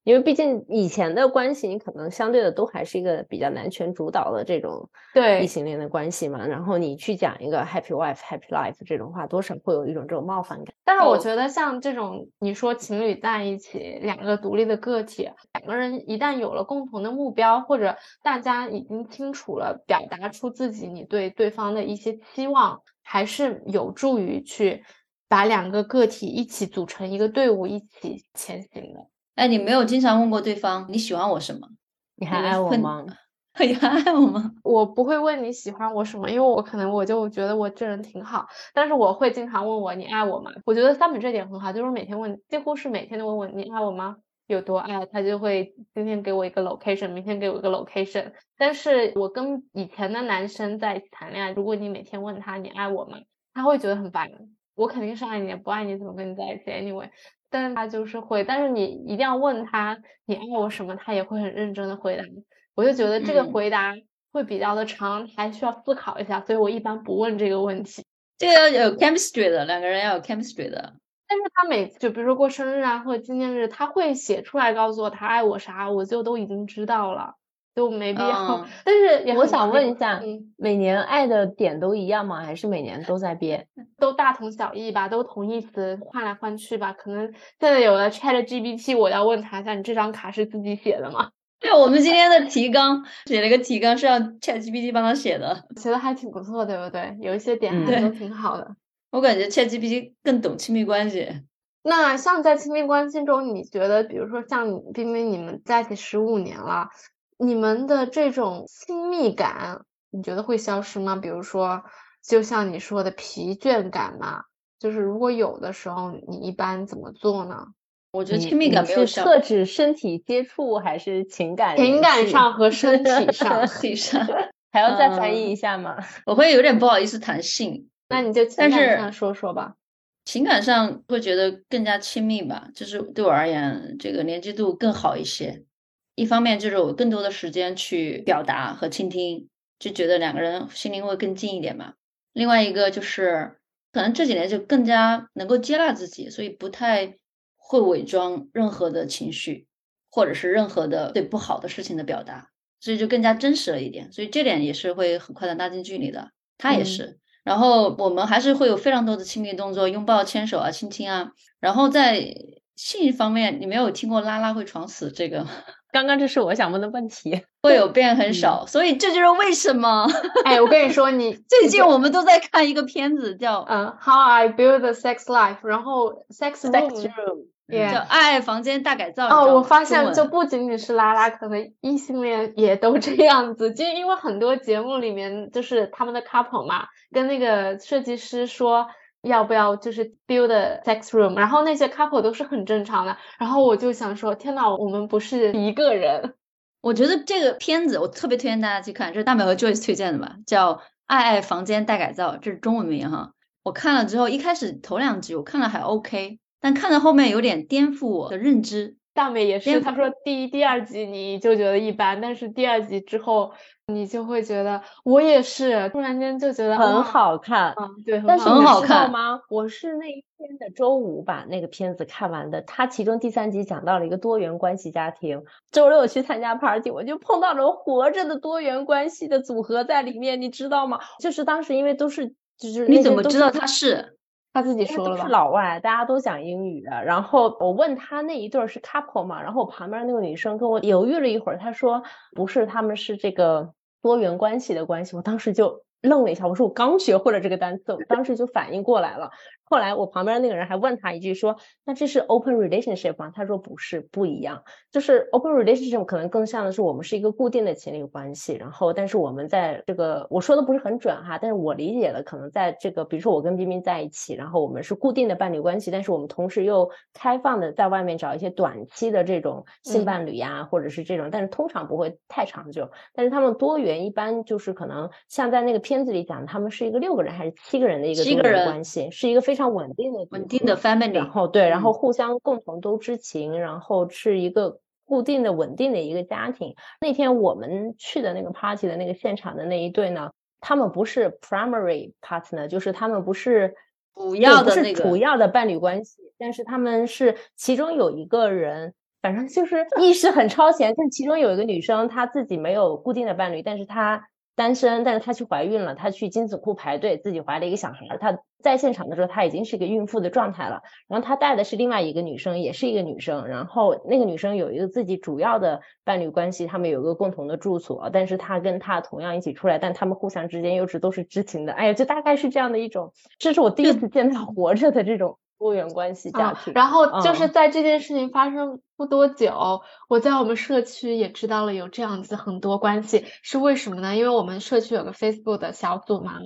因为毕竟以前的关系，你可能相对的都还是一个比较男权主导的这种对异性恋的关系嘛。然后你去讲一个 happy wife happy life 这种话，多少会有一种这种冒犯感。但是我觉得像这种你说情侣在一起，两个独立的个体，两个人一旦有了共同的目标，或者大家已经清楚了表达出自己你对对方的一些期望，还是有助于去把两个个体一起组成一个队伍，一起前行的。哎，你没有经常问过对方你喜欢我什么？你还爱我吗？你还爱我吗？我不会问你喜欢我什么，因为我可能我就觉得我这人挺好，但是我会经常问我你爱我吗？我觉得三本这点很好，就是每天问，几乎是每天都问我你爱我吗？有多爱？他就会今天给我一个 location，明天给我一个 location。但是我跟以前的男生在一起谈恋爱，如果你每天问他你爱我吗？他会觉得很烦。我肯定是爱你，不爱你怎么跟你在一起？Anyway。但是他就是会，但是你一定要问他你爱我什么，他也会很认真的回答。我就觉得这个回答会比较的长，还需要思考一下，所以我一般不问这个问题。这个要有 chemistry 的，两个人要有 chemistry 的。但是他每次就比如说过生日啊或者纪念日，他会写出来告诉我他爱我啥，我就都已经知道了。都没必要。嗯 但是也我想问一下嗯，每年爱的点都一样吗？还是每年都在变？都大同小异吧，都同义词换来换去吧。可能现在有了 Chat GPT，我要问他一下，你这张卡是自己写的吗？对，我们今天的提纲写了一个提纲是让 ChatGPT 帮他写的。写的还挺不错，对不对？有一些点嗯还都挺好的。我感觉 ChatGPT 更懂亲密关系。那像在亲密关系中，你觉得，比如说像你冰冰，你们在一起十五年了，你们的这种亲密感，你觉得会消失吗？比如说，就像你说的疲倦感嘛，就是如果有的时候，你一般怎么做呢？我觉得亲密感没有消是特指身体接触还是情感情感上和身 体上，体上，还要再翻译嗯一下吗？我会有点不好意思谈性，那你就情但是感上说说吧。情感上会觉得更加亲密吧，就是对我而言，这个连接度更好一些。一方面就是我更多的时间去表达和倾听，就觉得两个人心灵会更近一点嘛。另外一个就是，可能这几年就更加能够接纳自己，所以不太会伪装任何的情绪，或者是任何的对不好的事情的表达，所以就更加真实了一点。所以这点也是会很快的拉近距离的，他也嗯是。然后我们还是会有非常多的亲密动作，拥抱、牵手啊、亲亲啊。然后在性方面，你没有听过拉拉会闯死这个吗？刚刚这是我想问的问题。会有变很少，所以这就是为什么 哎，我跟你说，你 最近我们都在看一个片子叫嗯，How I Build a Sex Life，然后 Sex Room。叫《爱爱房间大改造》。哦，我发现就不仅仅是拉拉，可能异性恋也都这样子，就因为很多节目里面就是他们的 couple 嘛，跟那个设计师说要不要就是 build a sex room，然后那些 couple 都是很正常的，然后我就想说，天呐，我们不是一个人，我觉得这个片子我特别推荐大家去看，这是大美和 Joyce 推荐的吧，叫《爱爱房间大改造》，这是中文名哈。我看了之后，一开始头两集我看了还 OK，但看到后面有点颠覆我的认知。大美也是，颠她说第一、第二集你就觉得一般，但是第二集之后你就会觉得，我也是，突然间就觉得很，好看。嗯，对，但是很好你知道看吗？我是那一天的周五把那个片子看完的。它其中第三集讲到了一个多元关系家庭。周六去参加 party，我就碰到了活着的多元关系的组合在里面，你知道吗？就是当时因为都是就是你怎么知道他是？他自己说了吧？老外，大家都讲英语的。然后我问他那一对儿是 couple 嘛，然后我旁边那个女生跟我犹豫了一会儿，她说不是，他们是这个多元关系的关系。我当时就愣了一下，我说我刚学会了这个单词，我当时就反应过来了。后来我旁边那个人还问他一句说：“那这是 open relationship 吗？”他说不是，不一样。就是 open relationship 可能更像的是我们是一个固定的情侣关系，然后但是我们在这个我说的不是很准哈，但是我理解的可能在这个，比如说我跟冰冰在一起，然后我们是固定的伴侣关系，但是我们同时又开放的在外面找一些短期的这种性嗯伴侣呀，或者是这种，但是通常不会太长久。但是他们多元一般就是可能像在那个片子里讲，他们是一个六个人还是七个人的一个关系，是一个非常稳定的稳定的 family，然后对，然后嗯互相共同都知情，然后是一个固定的、稳定的一个家庭。那天我们去的那个 party 的那个现场的那一对呢，他们不是 primary partner，就是他们不是主要的主要的伴侣关系，但是他们是其中有一个人。反正就是意识很超前，但其中有一个女生，她自己没有固定的伴侣，但是她单身，但是她去怀孕了，她去精子库排队，自己怀了一个小孩儿。她在现场的时候，她已经是一个孕妇的状态了。然后她带的是另外一个女生，也是一个女生。然后那个女生有一个自己主要的伴侣关系，他们有一个共同的住所，但是她跟她同样一起出来，但他们互相之间又是都是知情的。哎呀，就大概是这样的一种，这是我第一次见到活着的这种多元关系家嗯庭。然后就是嗯在这件事情发生不多久，我在我们社区也知道了有这样子很多关系，是为什么呢？因为我们社区有个 Facebook 的小组嘛，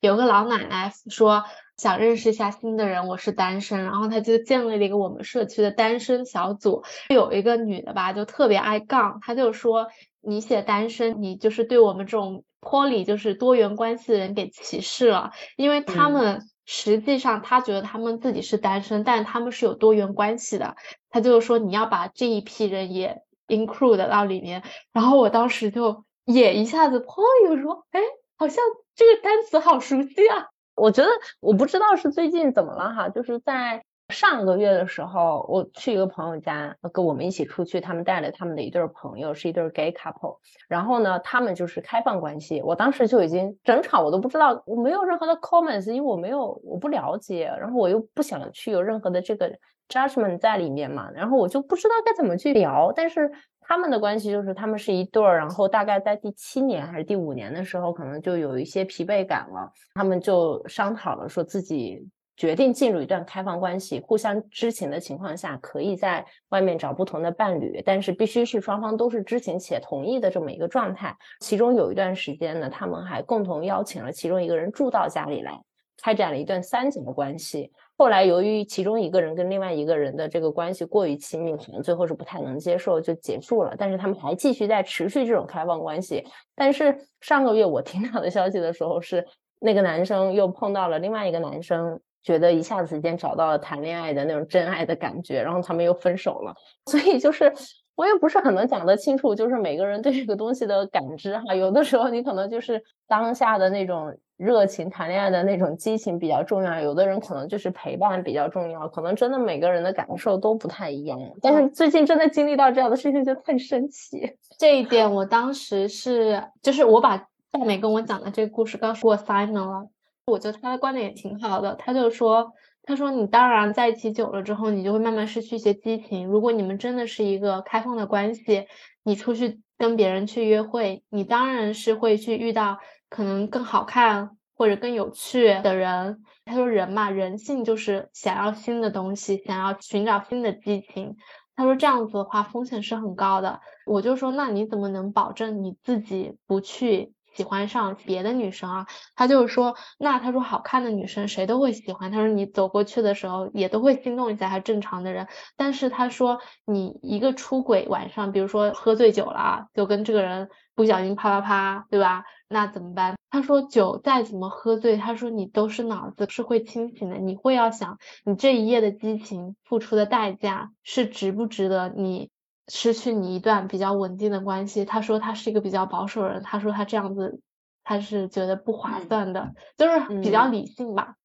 有个老奶奶说想认识一下新的人，我是单身，然后她就建立了一个我们社区的单身小组。有一个女的吧，就特别爱杠，她就说你写单身，你就是对我们这种 poly 就是多元关系的人给歧视了，因为他嗯们实际上他觉得他们自己是单身，但他们是有多元关系的。他就是说你要把这一批人也 include 到里面，然后我当时就也一下子 poy 我说哎，好像这个单词好熟悉啊。我觉得我不知道是最近怎么了哈，就是在上个月的时候，我去一个朋友家，跟我们一起出去，他们带了他们的一对朋友，是一对 gay couple。然后呢，他们就是开放关系。我当时就已经整场我都不知道，我没有任何的 comments，因为我没有我不了解，然后我又不想去有任何的这个 judgment 在里面嘛，然后我就不知道该怎么去聊。但是他们的关系就是他们是一对儿，然后大概在第七年还是第五年的时候，可能就有一些疲惫感了，他们就商讨了，说自己。决定进入一段开放关系，互相知情的情况下，可以在外面找不同的伴侣，但是必须是双方都是知情且同意的这么一个状态。其中有一段时间呢，他们还共同邀请了其中一个人住到家里来，开展了一段三角的关系。后来由于其中一个人跟另外一个人的这个关系过于亲密，可能最后是不太能接受，就结束了。但是他们还继续在持续这种开放关系。但是上个月我听到的消息的时候是，那个男生又碰到了另外一个男生。觉得一下子间找到了谈恋爱的那种真爱的感觉，然后他们又分手了，所以就是我也不是很能讲得清楚，就是每个人对这个东西的感知哈，有的时候你可能就是当下的那种热情谈恋爱的那种激情比较重要，有的人可能就是陪伴比较重要，可能真的每个人的感受都不太一样。但是最近真的经历到这样的事情就太神奇，这一点我当时是就是我把大美跟我讲的这个故事告诉过 Simon 了。我觉得他的观点也挺好的，他就说，他说你当然在一起久了之后，你就会慢慢失去一些激情。如果你们真的是一个开放的关系，你出去跟别人去约会，你当然是会去遇到可能更好看或者更有趣的人。他说人嘛，人性就是想要新的东西，想要寻找新的激情。他说这样子的话风险是很高的。我就说那你怎么能保证你自己不去？喜欢上别的女生啊，他就是说，那他说好看的女生谁都会喜欢，他说你走过去的时候也都会心动一下，还正常的人。但是他说你一个出轨晚上，比如说喝醉酒了，就跟这个人不小心啪啪啪，对吧？那怎么办？他说酒再怎么喝醉，他说你都是脑子是会清醒的，你会要想你这一夜的激情付出的代价是值不值得你。失去你一段比较稳定的关系，他说他是一个比较保守人，他说他这样子他是觉得不划算的，就是比较理性吧。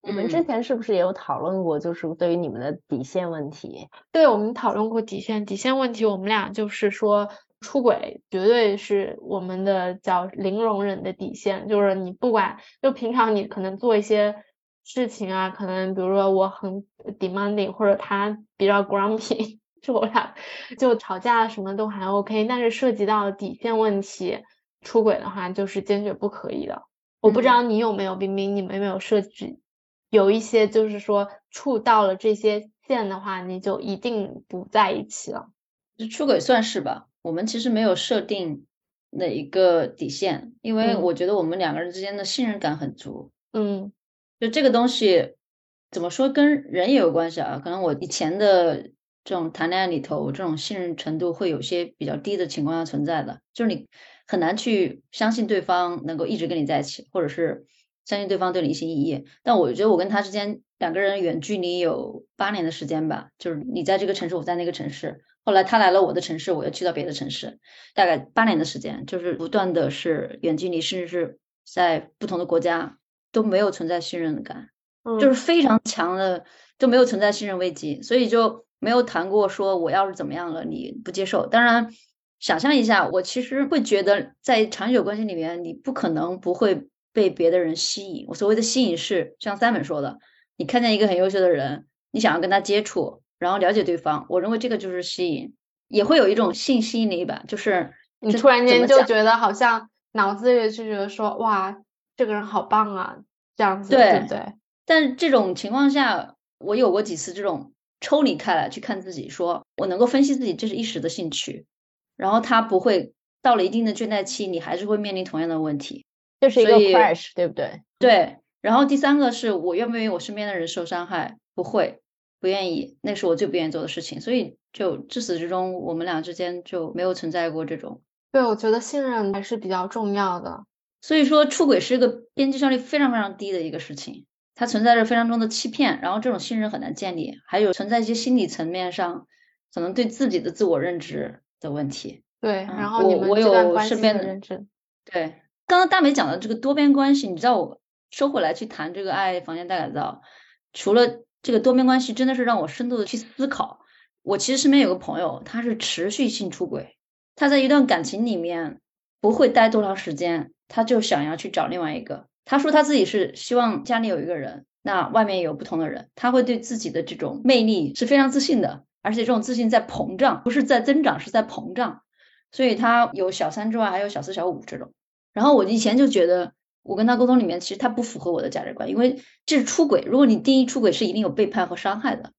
我们之前是不是也有讨论过，就是对于你们的底线问题？对，我们讨论过底线，底线问题，我们俩就是说出轨绝对是我们的叫零容忍的底线，就是你不管就平常你可能做一些事情啊，可能比如说我很 demanding 或者他比较 grumpy。是我俩就吵架什么都还 OK，但是涉及到底线问题，出轨的话就是坚决不可以的。我不知道你有没有冰冰，你们有没有设置有一些就是说触到了这些线的话，你就一定不在一起了。出轨算是吧，我们其实没有设定哪一个底线，因为我觉得我们两个人之间的信任感很足。嗯，就这个东西怎么说跟人也有关系啊？可能我以前的。这种谈恋爱里头，这种信任程度会有些比较低的情况下存在的，就是你很难去相信对方能够一直跟你在一起，或者是相信对方对你一心一意。但我觉得我跟他之间两个人远距离有八年的时间吧，就是你在这个城市，我在那个城市，后来他来了我的城市，我又去到别的城市，大概八年的时间，就是不断的是远距离，甚至是在不同的国家都没有存在信任感，就是非常强的都没有存在信任危机，所以就。没有谈过说我要是怎么样了你不接受。当然，想象一下，我其实会觉得在长久关系里面，你不可能不会被别的人吸引。我所谓的吸引是像三本说的，你看见一个很优秀的人，你想要跟他接触，然后了解对方。我认为这个就是吸引，也会有一种性吸引力吧，就是你突然间就觉得好像脑子里就觉得说哇，这个人好棒啊，这样子对不对？但这种情况下，我有过几次这种。抽离开来去看自己，说我能够分析自己，这是一时的兴趣，然后他不会到了一定的倦怠期，你还是会面临同样的问题，这是一个 crash，对不对？对。然后第三个是我愿不愿意我身边的人受伤害？不会，不愿意，那是我最不愿意做的事情。所以就至始至终，我们俩之间就没有存在过这种。对，我觉得信任还是比较重要的。所以说，出轨是一个边际效率非常非常低的一个事情。它存在着非常多的欺骗，然后这种信任很难建立，还有存在一些心理层面上可能对自己的自我认知的问题。对，然后我我有身边的认知。对，刚刚大美讲的这个多边关系，你知道我收回来去谈这个爱房间大改造，除了这个多边关系真的是让我深度的去思考。我其实身边有个朋友，他是持续性出轨，他在一段感情里面不会待多长时间，他就想要去找另外一个。他说他自己是希望家里有一个人，那外面有不同的人，他会对自己的这种魅力是非常自信的，而且这种自信在膨胀，不是在增长，是在膨胀。所以他有小三之外，还有小四、小五这种。然后我以前就觉得，我跟他沟通里面，其实他不符合我的价值观，因为这是出轨。如果你定义出轨，是一定有背叛和伤害的。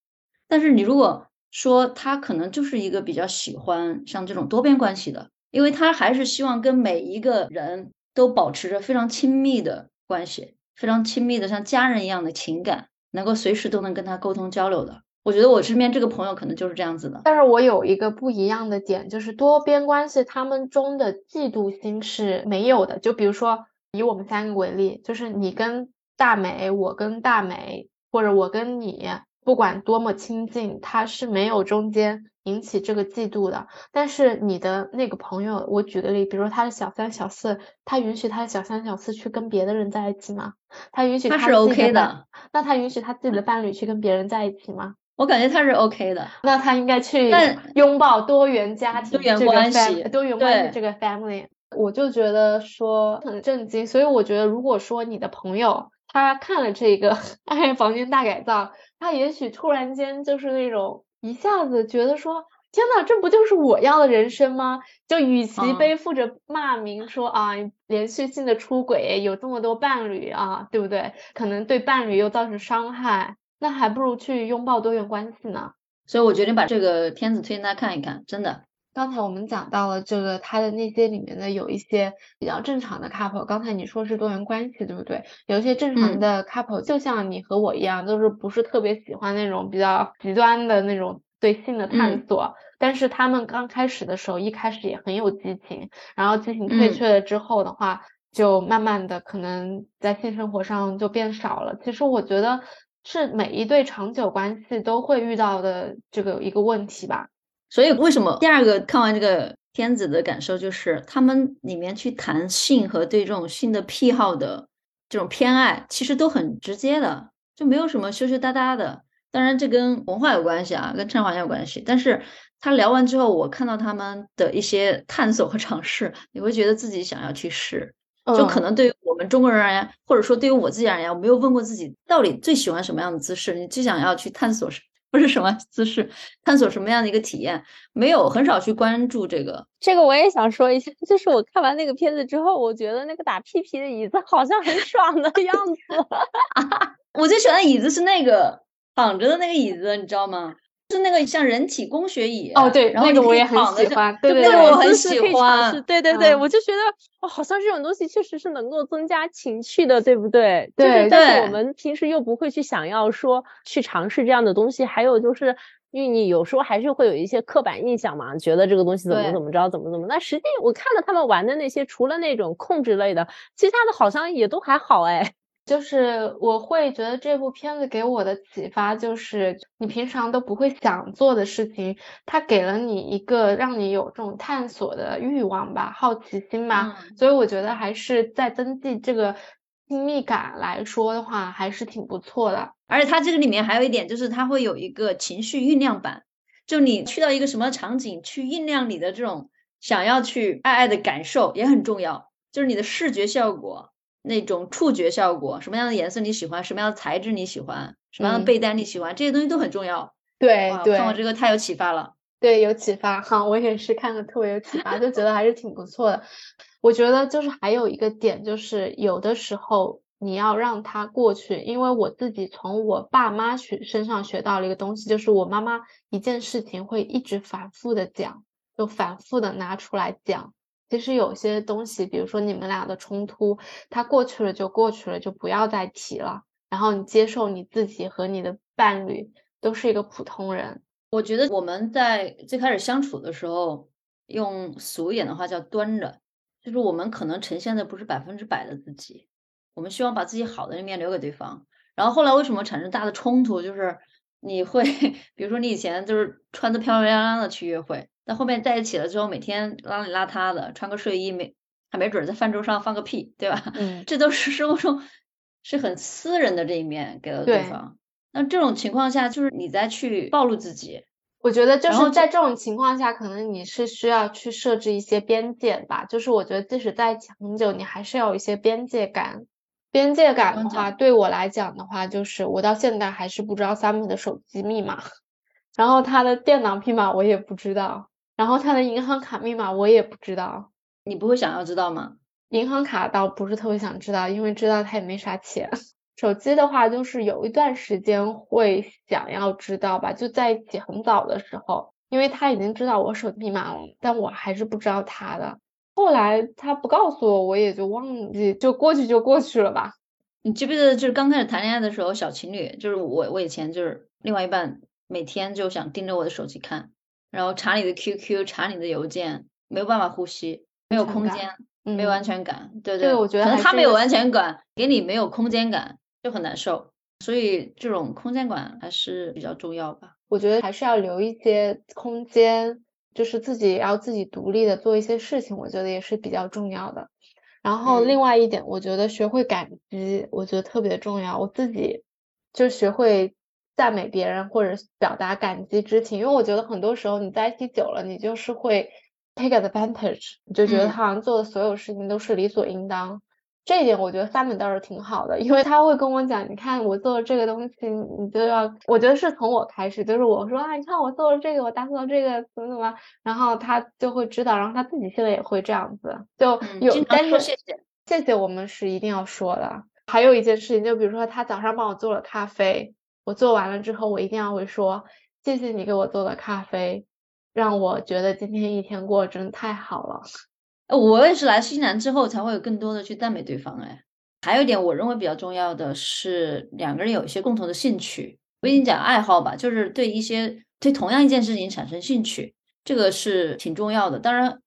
但是你如果说他可能就是一个比较喜欢像这种多边关系的，因为他还是希望跟每一个人都保持着非常亲密的。关系非常亲密的，像家人一样的情感，能够随时都能跟他沟通交流的。我觉得我身边这个朋友可能就是这样子的。但是我有一个不一样的点，就是多边关系他们中的嫉妒心是没有的。就比如说以我们三个为例，就是你跟大美，我跟大美，或者我跟你，不管多么亲近，他是没有中间。引起这个嫉妒的，但是你的那个朋友，我举个例，比如说他的小三、小四，他允许他的小三、小四去跟别的人在一起吗？他允许他是 OK 的，那他允许他自己的伴侣去跟别人在一起吗？我感觉他是 OK 的，那他应该去拥抱多元家庭、多元关系、多元关系这个 family。我就觉得说很震惊，所以我觉得如果说你的朋友他看了这个 《爱房间大改造》，他也许突然间就是那种。一下子觉得说，天呐，这不就是我要的人生吗？就与其背负着骂名说啊，连续性的出轨，有这么多伴侣啊，对不对？可能对伴侣又造成伤害，那还不如去拥抱多元关系呢。所以我决定把这个片子推荐大家看一看，真的。刚才我们讲到了这个它的那些里面的有一些比较正常的 couple，刚才你说是多元关系，对不对？有一些正常的 couple，就像你和我一样，都是不是特别喜欢那种比较极端的那种对性的探索，但是他们刚开始的时候，一开始也很有激情，然后激情退却了之后的话，就慢慢的可能在性生活上就变少了。其实我觉得是每一对长久关系都会遇到的这个一个问题吧。所以为什么第二个看完这个片子的感受就是，他们里面去谈性和对这种性的癖好的这种偏爱，其实都很直接的，就没有什么羞羞答答的。当然这跟文化有关系啊，跟成长环境有关系。但是他聊完之后，我看到他们的一些探索和尝试，你会觉得自己想要去试。就可能对于我们中国人而言，或者说对于我自己而言，我没有问过自己到底最喜欢什么样的姿势，你最想要去探索什。不是什么姿势，探索什么样的一个体验，没有很少去关注这个。这个我也想说一下，就是我看完那个片子之后，我觉得那个打屁屁的椅子好像很爽的样子。我最喜欢的椅子是那个躺着的那个椅子，你知道吗？是那个像人体工学椅哦，对，然后那个我也很喜欢，对对对，我很喜欢，对对对，我就觉得哦，好像这种东西确实是能够增加情趣的，对不对？对，但是我们平时又不会去想要说去尝试这样的东西，还有就是因为你有时候还是会有一些刻板印象嘛，觉得这个东西怎么怎么着，怎么怎么，那实际我看了他们玩的那些，除了那种控制类的，其他的好像也都还好哎。就是我会觉得这部片子给我的启发就是，你平常都不会想做的事情，它给了你一个让你有这种探索的欲望吧，好奇心吧。所以我觉得还是在增进这个亲密感来说的话，还是挺不错的。而且它这个里面还有一点就是，它会有一个情绪酝酿版，就你去到一个什么场景去酝酿你的这种想要去爱爱的感受也很重要，就是你的视觉效果。那种触觉效果，什么样的颜色你喜欢，什么样的材质你喜欢，什么样的被单你喜欢，这些东西都很重要。对对，看我这个太有启发了。对，有启发哈，我也是看了特别有启发，就觉得还是挺不错的。我觉得就是还有一个点，就是有的时候你要让它过去，因为我自己从我爸妈学身上学到了一个东西，就是我妈妈一件事情会一直反复的讲，就反复的拿出来讲。其实有些东西，比如说你们俩的冲突，它过去了就过去了，就不要再提了。然后你接受你自己和你的伴侣都是一个普通人。我觉得我们在最开始相处的时候，用俗一点的话叫端着，就是我们可能呈现的不是百分之百的自己，我们希望把自己好的那面留给对方。然后后来为什么产生大的冲突？就是你会，比如说你以前就是穿的漂漂亮亮的去约会。那后面在一起了之后，每天邋里邋遢的，穿个睡衣，没还没准在饭桌上放个屁，对吧？嗯，这都是生活中是很私人的这一面给了对方。那这种情况下，就是你在去暴露自己。我觉得就是在这种情况下，可能你是需要去设置一些边界吧。就是我觉得即使在一起很久，你还是要有一些边界感。边界感的话，对我来讲的话，就是我到现在还是不知道 Summer 的手机密码，然后他的电脑密码我也不知道，然后他的银行卡密码我也不知道。你不会想要知道吗？银行卡倒不是特别想知道，因为知道他也没啥钱。手机的话，就是有一段时间会想要知道吧，就在一起很早的时候，因为他已经知道我手机密码了，但我还是不知道他的。后来他不告诉我，我也就忘记，就过去就过去了吧。你记不记得，就是刚开始谈恋爱的时候，小情侣，就是我，我以前就是另外一半，每天就想盯着我的手机看，然后查你的 QQ，查你的邮件，没有办法呼吸，没有空间，没有嗯安全感，对对，这个我觉得他没有安全感，给你没有空间感，就很难受。所以这种空间感还是比较重要吧。我觉得还是要留一些空间，就是自己要自己独立的做一些事情，我觉得也是比较重要的。然后嗯另外一点，我觉得学会感激，我觉得特别重要。我自己就学会赞美别人或者表达感激之情，因为我觉得很多时候你在一起久了，你就是会 take advantage，你就觉得嗯他好像做的所有事情都是理所应当。这一点我觉得 Simon 倒是挺好的，因为他会跟我讲，你看我做了这个东西，你就要，我觉得是从我开始，就是我说啊，你看我做了这个，我打扫了这个，怎么怎么，然后他就会知道，然后他自己现在也会这样子，就有，嗯但是谢谢谢谢我们是一定要说的。还有一件事情，就比如说他早上帮我做了咖啡，我做完了之后，我一定要会说谢谢你给我做的咖啡，让我觉得今天一天过得真的太好了。呃我也是来西南之后才会有更多的去赞美对方哎。还有一点我认为比较重要的是两个人有一些共同的兴趣，不一定讲爱好吧，就是对一些对同样一件事情产生兴趣，这个是挺重要的。当然，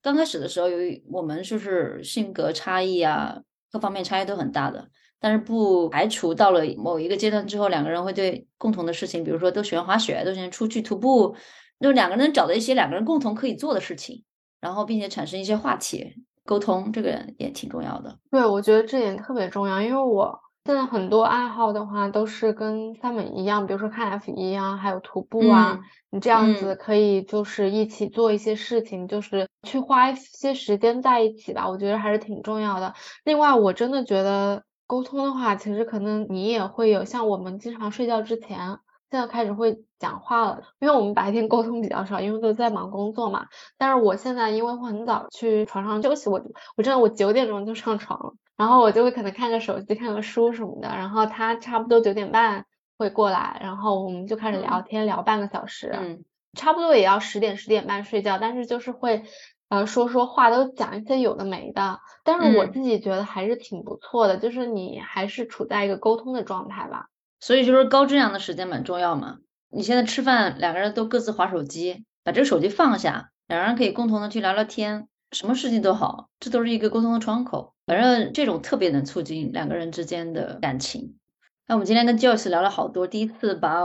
刚开始的时候，由于我们就是性格差异啊，各方面差异都很大的，但是不排除到了某一个阶段之后，两个人会对共同的事情，比如说都喜欢滑雪，都喜欢出去徒步，就两个人找到一些两个人共同可以做的事情。然后并且产生一些话题沟通，这个也挺重要的。对，我觉得这点特别重要，因为我现在很多爱好的话都是跟 Simon 一样，比如说看 F 一啊，还有徒步啊，嗯你这样嗯子可以就是一起做一些事情，就是去花一些时间在一起吧，我觉得还是挺重要的。另外，我真的觉得沟通的话，其实可能你也会有，像我们经常睡觉之前。现在开始会讲话了，因为我们白天沟通比较少，因为都在忙工作嘛。但是我现在因为会很早去床上休息，我我真的我九点钟就上床了，然后我就会可能看个手机、看个书什么的，然后他差不多九点半会过来，然后我们就开始聊天，聊半个小时，嗯，差不多也要十点十点半睡觉，但是就是会呃说说话，都讲一些有的没的，但是我嗯自己觉得还是挺不错的，就是你还是处在一个沟通的状态吧。所以就是高质量的时间蛮重要嘛。你现在吃饭，两个人都各自划手机，把这个手机放下，两个人可以共同的去聊聊天，什么事情都好，这都是一个沟通的窗口。反正这种特别能促进两个人之间的感情。那我们今天跟 Joyce 聊了好多，第一次把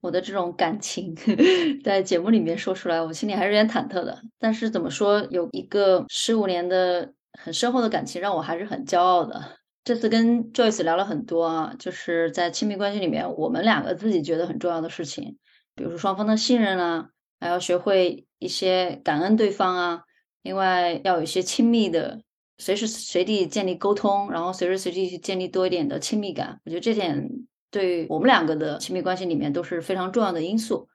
我的这种感情 在节目里面说出来，我心里还是有点忐忑的。但是怎么说，有一个十五年的很深厚的感情，让我还是很骄傲的。这次跟 Joyce 聊了很多啊，就是在亲密关系里面，我们两个自己觉得很重要的事情，比如说双方的信任啊，还要学会一些感恩对方啊，另外要有一些亲密的，随时随地建立沟通，然后随时随地去建立多一点的亲密感。我觉得这点对我们两个的亲密关系里面都是非常重要的因素。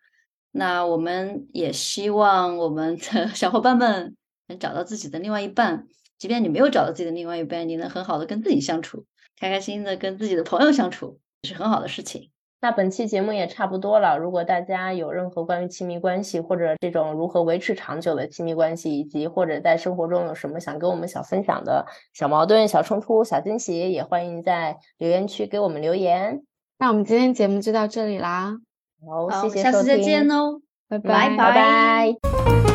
那我们也希望我们的 小伙伴们能找到自己的另外一半。即便你没有找到自己的另外一半，你能很好的跟自己相处，开开心心的跟自己的朋友相处，是很好的事情。那本期节目也差不多了。如果大家有任何关于亲密关系或者这种如何维持长久的亲密关系，以及或者在生活中有什么想跟我们小分享的小矛盾、小冲突、小惊喜，也欢迎在留言区给我们留言。那我们今天节目就到这里啦，好，好，谢谢下次再见哦，拜。拜。拜拜。